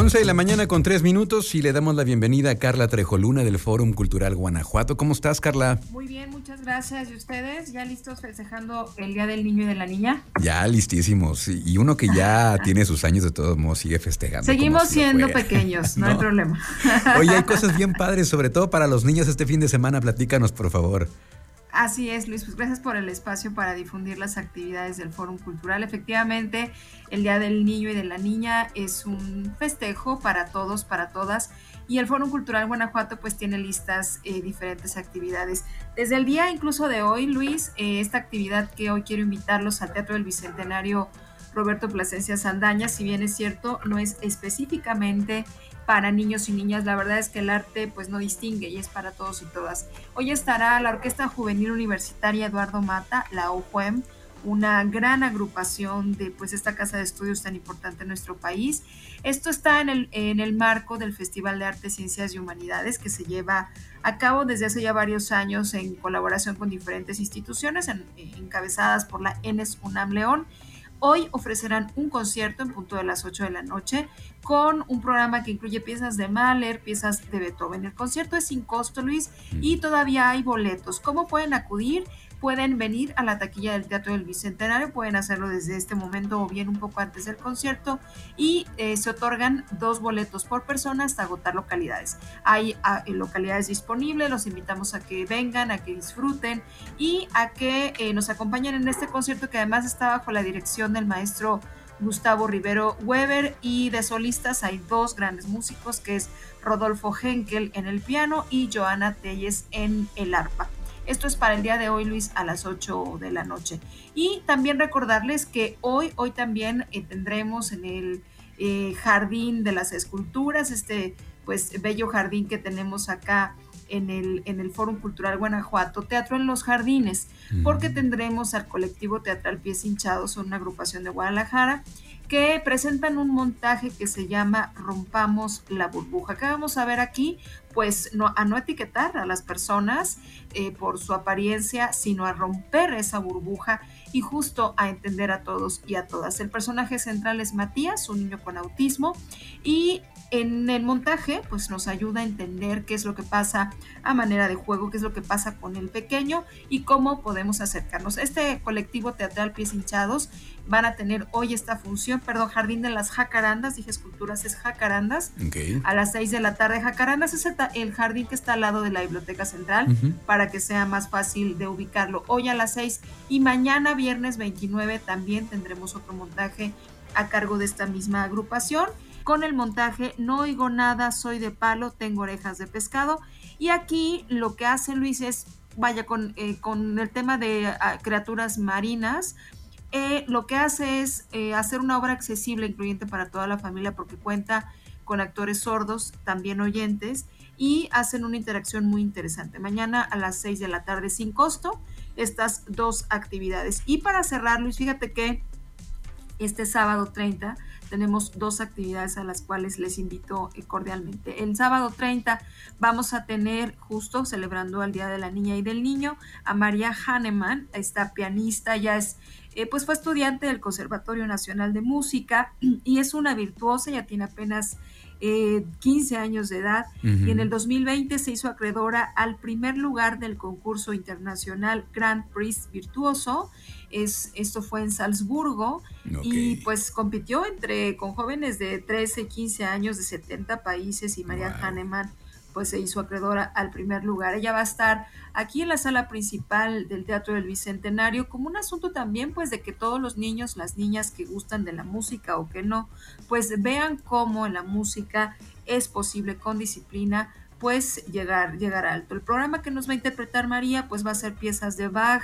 11 de la mañana con 3 minutos y le damos la bienvenida a Carla Trejoluna del Fórum Cultural Guanajuato. ¿Cómo estás, Carla? Muy bien, muchas gracias. ¿Y ustedes ya listos festejando el Día del Niño y de la Niña? Ya listísimos. Y uno que ya tiene sus años de todos modos sigue festejando. Seguimos siendo pequeños, no, hay problema. Oye, hay cosas bien padres, sobre todo para los niños este fin de semana. Platícanos, por favor. Así es, Luis, pues gracias por el espacio para difundir las actividades del Fórum Cultural. Efectivamente, el Día del Niño y de la Niña es un festejo para todos, para todas, y el Fórum Cultural Guanajuato pues tiene listas eh, diferentes actividades. Desde el día incluso de hoy, Luis, eh, esta actividad que hoy quiero invitarlos al Teatro del Bicentenario Roberto Plasencia Sandaña, si bien es cierto, no es específicamente para niños y niñas. La verdad es que el arte pues no distingue y es para todos y todas. Hoy estará la Orquesta Juvenil Universitaria Eduardo Mata, la OJUEM, una gran agrupación de pues esta casa de estudios tan importante en nuestro país. Esto está en el, en el marco del Festival de Arte, Ciencias y Humanidades que se lleva a cabo desde hace ya varios años en colaboración con diferentes instituciones encabezadas por la ENES UNAM León Hoy ofrecerán un concierto en punto de las 8 de la noche con un programa que incluye piezas de Mahler, piezas de Beethoven. El concierto es sin costo, Luis, y todavía hay boletos. ¿Cómo pueden acudir? Pueden venir a la taquilla del Teatro del Bicentenario, pueden hacerlo desde este momento o bien un poco antes del concierto y eh, se otorgan dos boletos por persona hasta agotar localidades. Hay ah, eh, localidades disponibles, los invitamos a que vengan, a que disfruten y a que eh, nos acompañen en este concierto que además está bajo la dirección del maestro Gustavo Rivero Weber y de solistas hay dos grandes músicos que es Rodolfo Henkel en el piano y Joana Telles en el arpa. Esto es para el día de hoy, Luis, a las 8 de la noche. Y también recordarles que hoy, hoy también eh, tendremos en el eh, Jardín de las Esculturas, este pues bello jardín que tenemos acá en el, en el Fórum Cultural Guanajuato, Teatro en los Jardines, porque tendremos al colectivo teatral Pies Hinchados, una agrupación de Guadalajara, que presentan un montaje que se llama Rompamos la burbuja. ¿Qué vamos a ver aquí? Pues no, a no etiquetar a las personas eh, por su apariencia, sino a romper esa burbuja y justo a entender a todos y a todas. El personaje central es Matías, un niño con autismo, y en el montaje pues nos ayuda a entender qué es lo que pasa a manera de juego, qué es lo que pasa con el pequeño y cómo podemos acercarnos. Este colectivo teatral Pies Hinchados van a tener hoy esta función, perdón, Jardín de las Jacarandas, dije esculturas, es Jacarandas, a las 6 de la tarde. Jacarandas es el, jardín que está al lado de la Biblioteca Central para que sea más fácil de ubicarlo. Hoy a las 6 y mañana viernes 29 también tendremos otro montaje a cargo de esta misma agrupación con el montaje No oigo nada, soy de palo, tengo orejas de pescado. Y aquí lo que hace Luis es, vaya, con, eh, con el tema de ah, criaturas marinas, eh, lo que hace es eh, hacer una obra accesible, incluyente para toda la familia, porque cuenta con actores sordos, también oyentes, y hacen una interacción muy interesante. Mañana a las 6 de la tarde sin costo, estas dos actividades. Y para cerrar, Luis, fíjate que este sábado 30 tenemos dos actividades a las cuales les invito eh, cordialmente. El sábado 30 vamos a tener, justo celebrando el Día de la Niña y del Niño, a María Hahnemann, esta pianista, ya es, eh, pues fue estudiante del Conservatorio Nacional de Música y es una virtuosa, ya tiene apenas 15 eh, años de edad. Y en el 2020 se hizo acreedora al primer lugar del concurso internacional Grand Prix Virtuoso. Es, esto fue en Salzburgo. Y pues compitió entre con jóvenes de 13, 15 años de 70 países y María Hahnemann pues se hizo acreedora al primer lugar. Ella va a estar aquí en la sala principal del Teatro del Bicentenario como un asunto también pues de que todos los niños, las niñas que gustan de la música o que no, pues vean cómo en la música es posible con disciplina pues llegar, llegar alto. El programa que nos va a interpretar María pues va a ser piezas de Bach,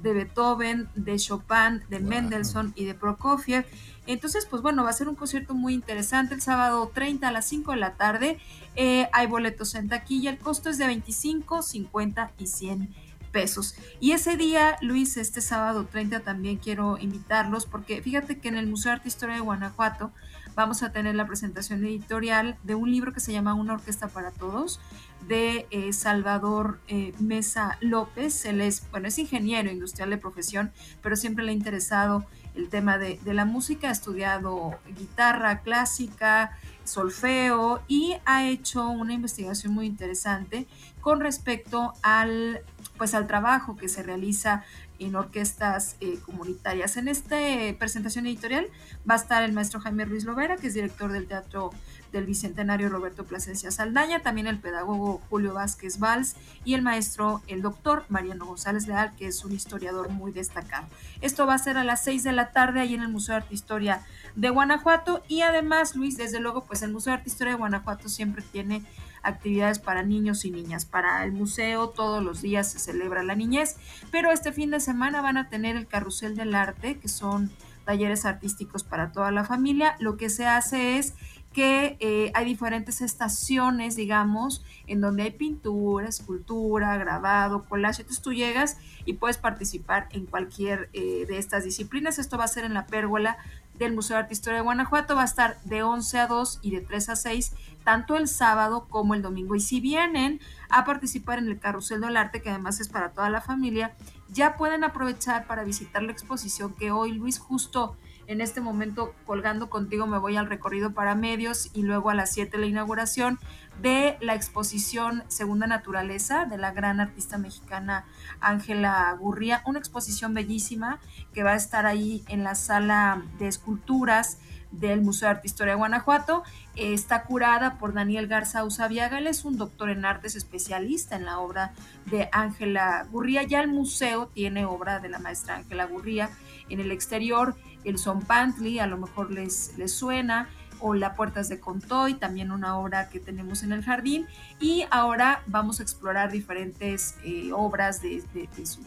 de Beethoven, de Chopin, de Mendelssohn y de Prokofiev. Entonces, pues bueno, va a ser un concierto muy interesante el sábado 30 a las 5 de la tarde. Eh, hay boletos en taquilla, el costo es de 25, 50 y 100 pesos. Y ese día, Luis, este sábado 30 también quiero invitarlos porque fíjate que en el Museo de Arte e Historia de Guanajuato vamos a tener la presentación editorial de un libro que se llama Una Orquesta para Todos de eh, Salvador eh, Mesa López. Él es, bueno, es ingeniero industrial de profesión, pero siempre le ha interesado el tema de, la música, ha estudiado guitarra clásica, solfeo y ha hecho una investigación muy interesante con respecto al pues al trabajo que se realiza en orquestas eh, comunitarias. En esta presentación editorial va a estar el maestro Jaime Ruiz Lovera, que es director del Teatro del Bicentenario Roberto Plasencia Saldaña, también el pedagogo Julio Vázquez Valls y el maestro, el doctor Mariano González Leal, que es un historiador muy destacado. Esto va a ser a las 6 de la tarde ahí en el Museo de Arte Historia de Guanajuato y además, Luis, desde luego, pues el Museo de Arte Historia de Guanajuato siempre tiene actividades para niños y niñas. Para el museo todos los días se celebra la niñez, pero este fin de semana van a tener el Carrusel del Arte, que son talleres artísticos para toda la familia. Lo que se hace es que eh, hay diferentes estaciones, digamos, en donde hay pintura, escultura, grabado, collage. Entonces tú llegas y puedes participar en cualquier eh, de estas disciplinas. Esto va a ser en la pérgola del Museo de Arte e Historia de Guanajuato. Va a estar de 11 a 2 y de 3 a 6 tanto el sábado como el domingo. Y si vienen a participar en el Carrusel del Arte, que además es para toda la familia, ya pueden aprovechar para visitar la exposición que hoy Luis justo en este momento colgando contigo me voy al recorrido para medios y luego a las 7 la inauguración de la exposición Segunda Naturaleza de la gran artista mexicana Ángela Gurría, una exposición bellísima que va a estar ahí en la sala de esculturas del Museo de Arte e Historia de Guanajuato. está curada por Daniel Garza Usabiaga, él es un doctor en artes especialista en la obra de Ángela Gurría. Ya el museo tiene obra de la maestra Ángela Gurría en el exterior, el Son Pantli, a lo mejor les, les suena, o La Puertas de Contoy, también una obra que tenemos en el jardín. Y ahora vamos a explorar diferentes eh, obras de, su,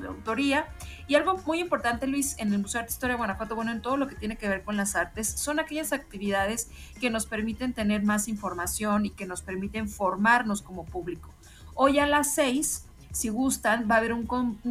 de, autoría. Y algo muy importante, Luis, en el Museo de Arte Historia de Guanajuato, bueno, en todo lo que tiene que ver con las artes, son aquellas actividades que nos permiten tener más información y que nos permiten formarnos como público. Hoy a las seis si gustan, va a haber un,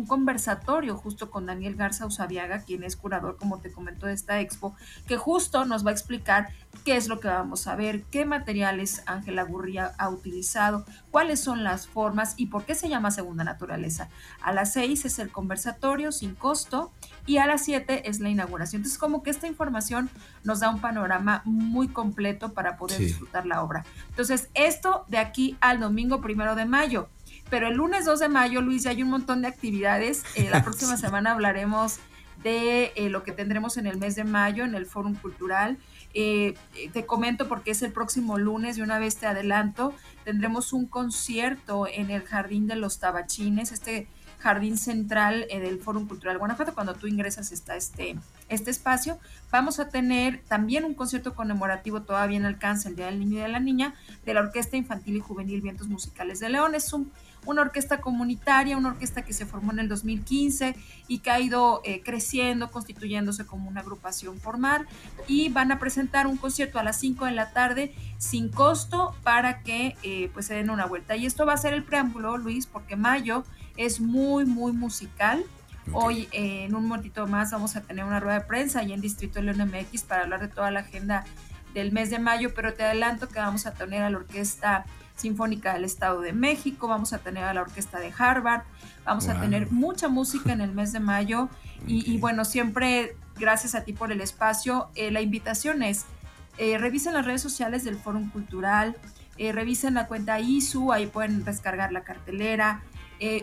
conversatorio justo con Daniel Garza Usabiaga, quien es curador, como te comentó, de esta expo, que justo nos va a explicar qué es lo que vamos a ver, qué materiales Ángela Gurría ha utilizado, cuáles son las formas y por qué se llama Segunda Naturaleza. A las seis es el conversatorio sin costo y a las siete es la inauguración. Entonces, como que esta información nos da un panorama muy completo para poder disfrutar la obra. Entonces, esto de aquí al domingo primero de mayo. Pero el lunes 2 de mayo, Luis, ya hay un montón de actividades. Eh, la próxima semana hablaremos de eh, lo que tendremos en el mes de mayo en el Fórum Cultural. Eh, te comento porque es el próximo lunes y una vez te adelanto, tendremos un concierto en el Jardín de los Tabachines, este jardín central del Fórum Cultural Guanajuato. Cuando tú ingresas está este, este espacio. Vamos a tener también un concierto conmemorativo todavía en alcance, el Día del Niño y de la Niña, de la Orquesta Infantil y Juvenil Vientos Musicales de León. Es un una orquesta comunitaria, una orquesta que se formó en el 2015 y que ha ido eh, creciendo, constituyéndose como una agrupación formal y van a presentar un concierto a las 5 de la tarde sin costo para que eh, pues se den una vuelta. Y esto va a ser el preámbulo, Luis, porque mayo es muy, muy musical. Hoy, eh, en un momentito más, vamos a tener una rueda de prensa ahí en Distrito León MX para hablar de toda la agenda del mes de mayo, pero te adelanto que vamos a tener a la orquesta Sinfónica del Estado de México, vamos a tener a la Orquesta de Harvard, vamos a tener mucha música en el mes de mayo y, bueno, siempre gracias a ti por el espacio. Eh, la invitación es, eh, revisen las redes sociales del Fórum Cultural, eh, revisen la cuenta ISU, ahí pueden descargar la cartelera.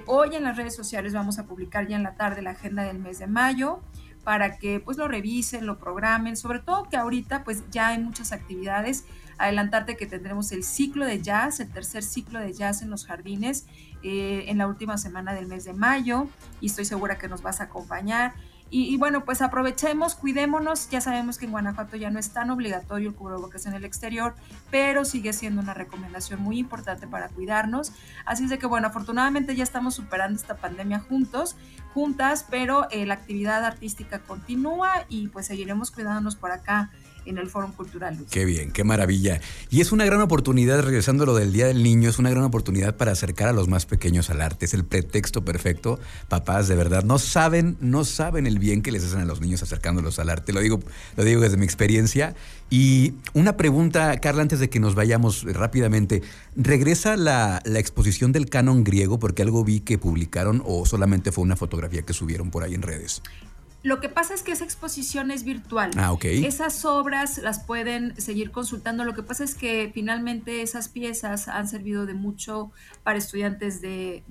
Hoy en las redes sociales vamos a publicar ya en la tarde la agenda del mes de mayo para que pues lo revisen, lo programen, sobre todo que ahorita pues ya hay muchas actividades adelantarte que tendremos el ciclo de jazz, el tercer ciclo de jazz en los jardines eh, en la última semana del mes de mayo y estoy segura que nos vas a acompañar. Y, bueno, pues aprovechemos, cuidémonos. Ya sabemos que en Guanajuato ya no es tan obligatorio el cubrebocas en el exterior, pero sigue siendo una recomendación muy importante para cuidarnos. Así es de que, bueno, afortunadamente ya estamos superando esta pandemia juntos, juntas, pero eh, la actividad artística continúa y pues seguiremos cuidándonos por acá en el Foro Cultural. Qué bien, qué maravilla. Y es una gran oportunidad, regresando a lo del Día del Niño, es una gran oportunidad para acercar a los más pequeños al arte. Es el pretexto perfecto. Papás, de verdad, no saben, no saben el bien que les hacen a los niños acercándolos al arte. Lo digo, lo digo desde mi experiencia. Y una pregunta, Carla, antes de que nos vayamos rápidamente. ¿Regresa la exposición del canon griego? Porque algo vi que publicaron o solamente fue una fotografía que subieron por ahí en redes. Lo que pasa es que esa exposición es virtual. Ah, ok. Esas obras las pueden seguir consultando. Lo que pasa es que finalmente esas piezas han servido de mucho para estudiantes de,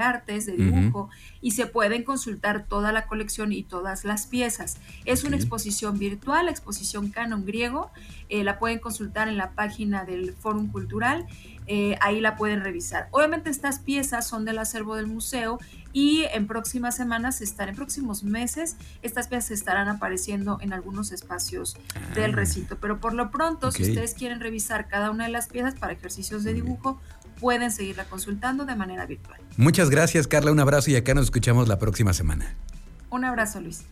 artes, de dibujo, y se pueden consultar toda la colección y todas las piezas. Es una exposición virtual, la exposición Canon Griego. Eh, la pueden consultar en la página del Fórum Cultural. Eh, ahí la pueden revisar. Obviamente estas piezas son del acervo del museo y en próximas semanas están, en próximos meses, estas piezas estarán apareciendo en algunos espacios del ah. recinto. Pero por lo pronto, si ustedes quieren revisar cada una de las piezas para ejercicios de dibujo, pueden seguirla consultando de manera virtual. Muchas gracias, Carla. Un abrazo y acá nos escuchamos la próxima semana. Un abrazo, Luis.